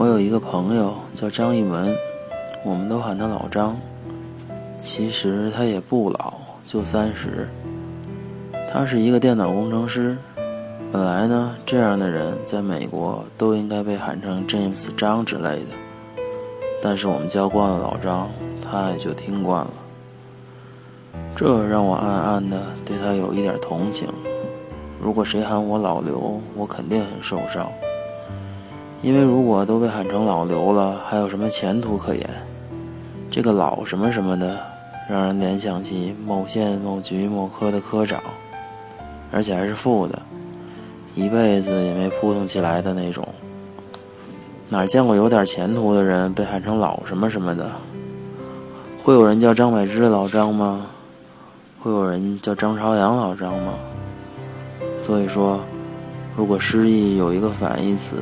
我有一个朋友叫张一文，我们都喊他老张。其实他也不老，就三十。他是一个电脑工程师。本来呢，这样的人在美国都应该被喊成 James 张之类的。但是我们叫惯了老张，他也就听惯了。这让我暗暗的对他有一点同情。如果谁喊我老刘，我肯定很受伤。因为如果都被喊成老刘了，还有什么前途可言？这个老什么什么的，让人联想起某县某局某科的科长，而且还是副的，一辈子也没扑腾起来的那种。哪见过有点前途的人被喊成老什么什么的？会有人叫张柏芝老张吗？会有人叫张朝阳老张吗？所以说，如果失忆有一个反义词。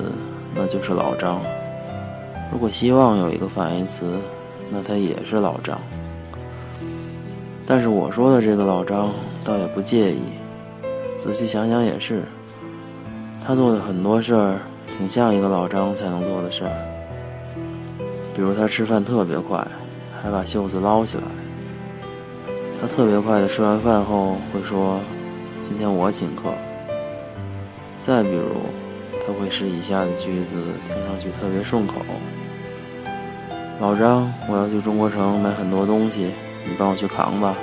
那就是老张。如果希望有一个反义词，那他也是老张。但是我说的这个老张倒也不介意。仔细想想也是，他做的很多事儿挺像一个老张才能做的事儿。比如他吃饭特别快，还把袖子捞起来。他特别快的吃完饭后会说：“今天我请客。”再比如。都会是以下的句子，听上去特别顺口。老张，我要去中国城买很多东西，你帮我去扛吧。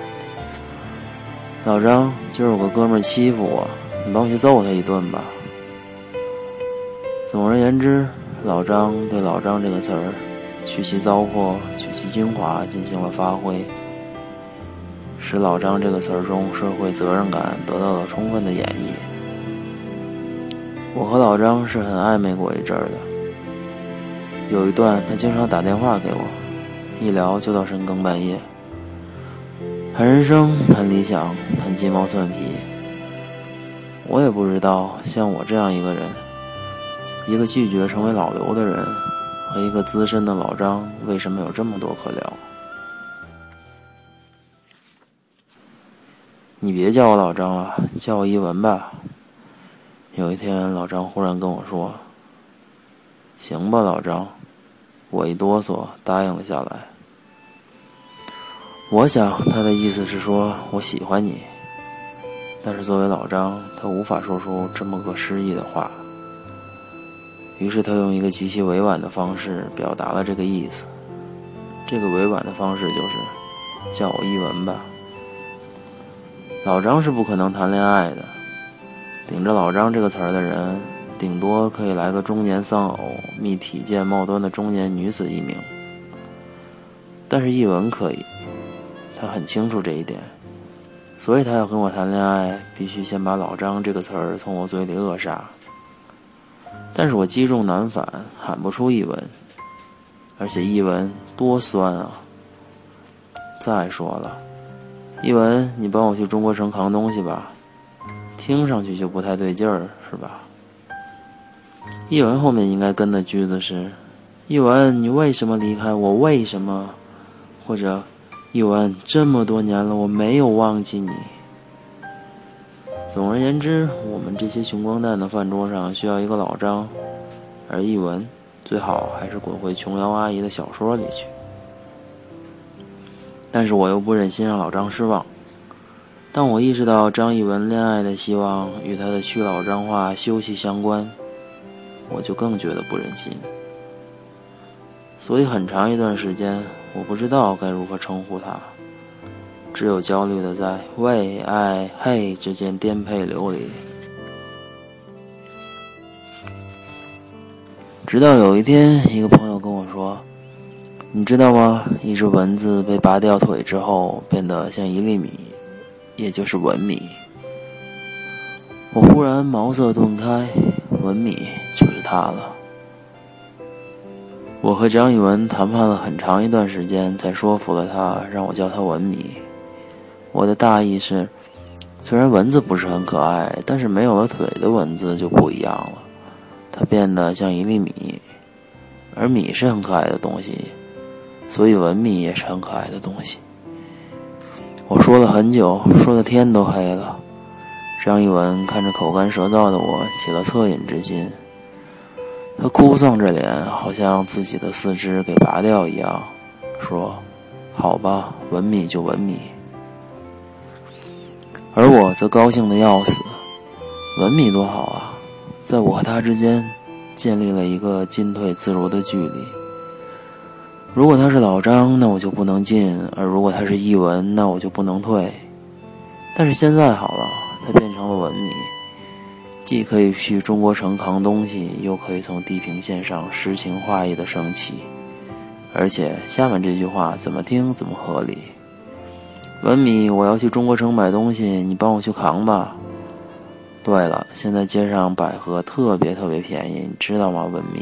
老张，今儿有个哥们欺负我，你帮我去揍他一顿吧。总而言之，老张对“老张”这个词儿，去其糟粕，取其精华，进行了发挥，使“老张”这个词儿中社会责任感得到了充分的演绎。我和老张是很暧昧过一阵儿的，有一段他经常打电话给我，一聊就到深更半夜，谈人生，谈理想，谈鸡毛蒜皮。我也不知道像我这样一个人，一个拒绝成为老刘的人，和一个资深的老张，为什么有这么多可聊？你别叫我老张了，叫我一文吧。有一天，老张忽然跟我说：“行吧，老张。”我一哆嗦，答应了下来。我想他的意思是说我喜欢你，但是作为老张，他无法说出这么个诗意的话。于是他用一个极其委婉的方式表达了这个意思。这个委婉的方式就是叫我一文吧。老张是不可能谈恋爱的。顶着“老张”这个词儿的人，顶多可以来个中年丧偶，觅体健貌端的中年女子一名。但是译文可以，他很清楚这一点，所以他要跟我谈恋爱，必须先把“老张”这个词儿从我嘴里扼杀。但是我积重难返，喊不出译文，而且译文多酸啊！再说了，译文，你帮我去中国城扛东西吧。听上去就不太对劲儿，是吧？译文后面应该跟的句子是：“译文，你为什么离开我？为什么？”或者“译文，这么多年了，我没有忘记你。”总而言之，我们这些穷光蛋的饭桌上需要一个老张，而译文最好还是滚回琼瑶阿姨的小说里去。但是我又不忍心让老张失望。当我意识到张艺文恋爱的希望与他的去老张化休息相关，我就更觉得不忍心。所以很长一段时间，我不知道该如何称呼他，只有焦虑的在喂、爱、嘿之间颠沛流离。直到有一天，一个朋友跟我说：“你知道吗？一只蚊子被拔掉腿之后，变得像一粒米。”也就是文米，我忽然茅塞顿开，文米就是他了。我和张艺文谈判了很长一段时间，才说服了他，让我叫他文米。我的大意是，虽然蚊子不是很可爱，但是没有了腿的蚊子就不一样了，它变得像一粒米，而米是很可爱的东西，所以文米也是很可爱的东西。我说了很久，说的天都黑了。张一文看着口干舌燥的我，起了恻隐之心。他哭丧着脸，好像自己的四肢给拔掉一样，说：“好吧，文米就文米。”而我则高兴的要死，文米多好啊，在我和他之间建立了一个进退自如的距离。如果他是老张，那我就不能进；而如果他是译文，那我就不能退。但是现在好了，他变成了文米，既可以去中国城扛东西，又可以从地平线上诗情画意的升起。而且下面这句话怎么听怎么合理。文米，我要去中国城买东西，你帮我去扛吧。对了，现在街上百合特别特别便宜，你知道吗，文米？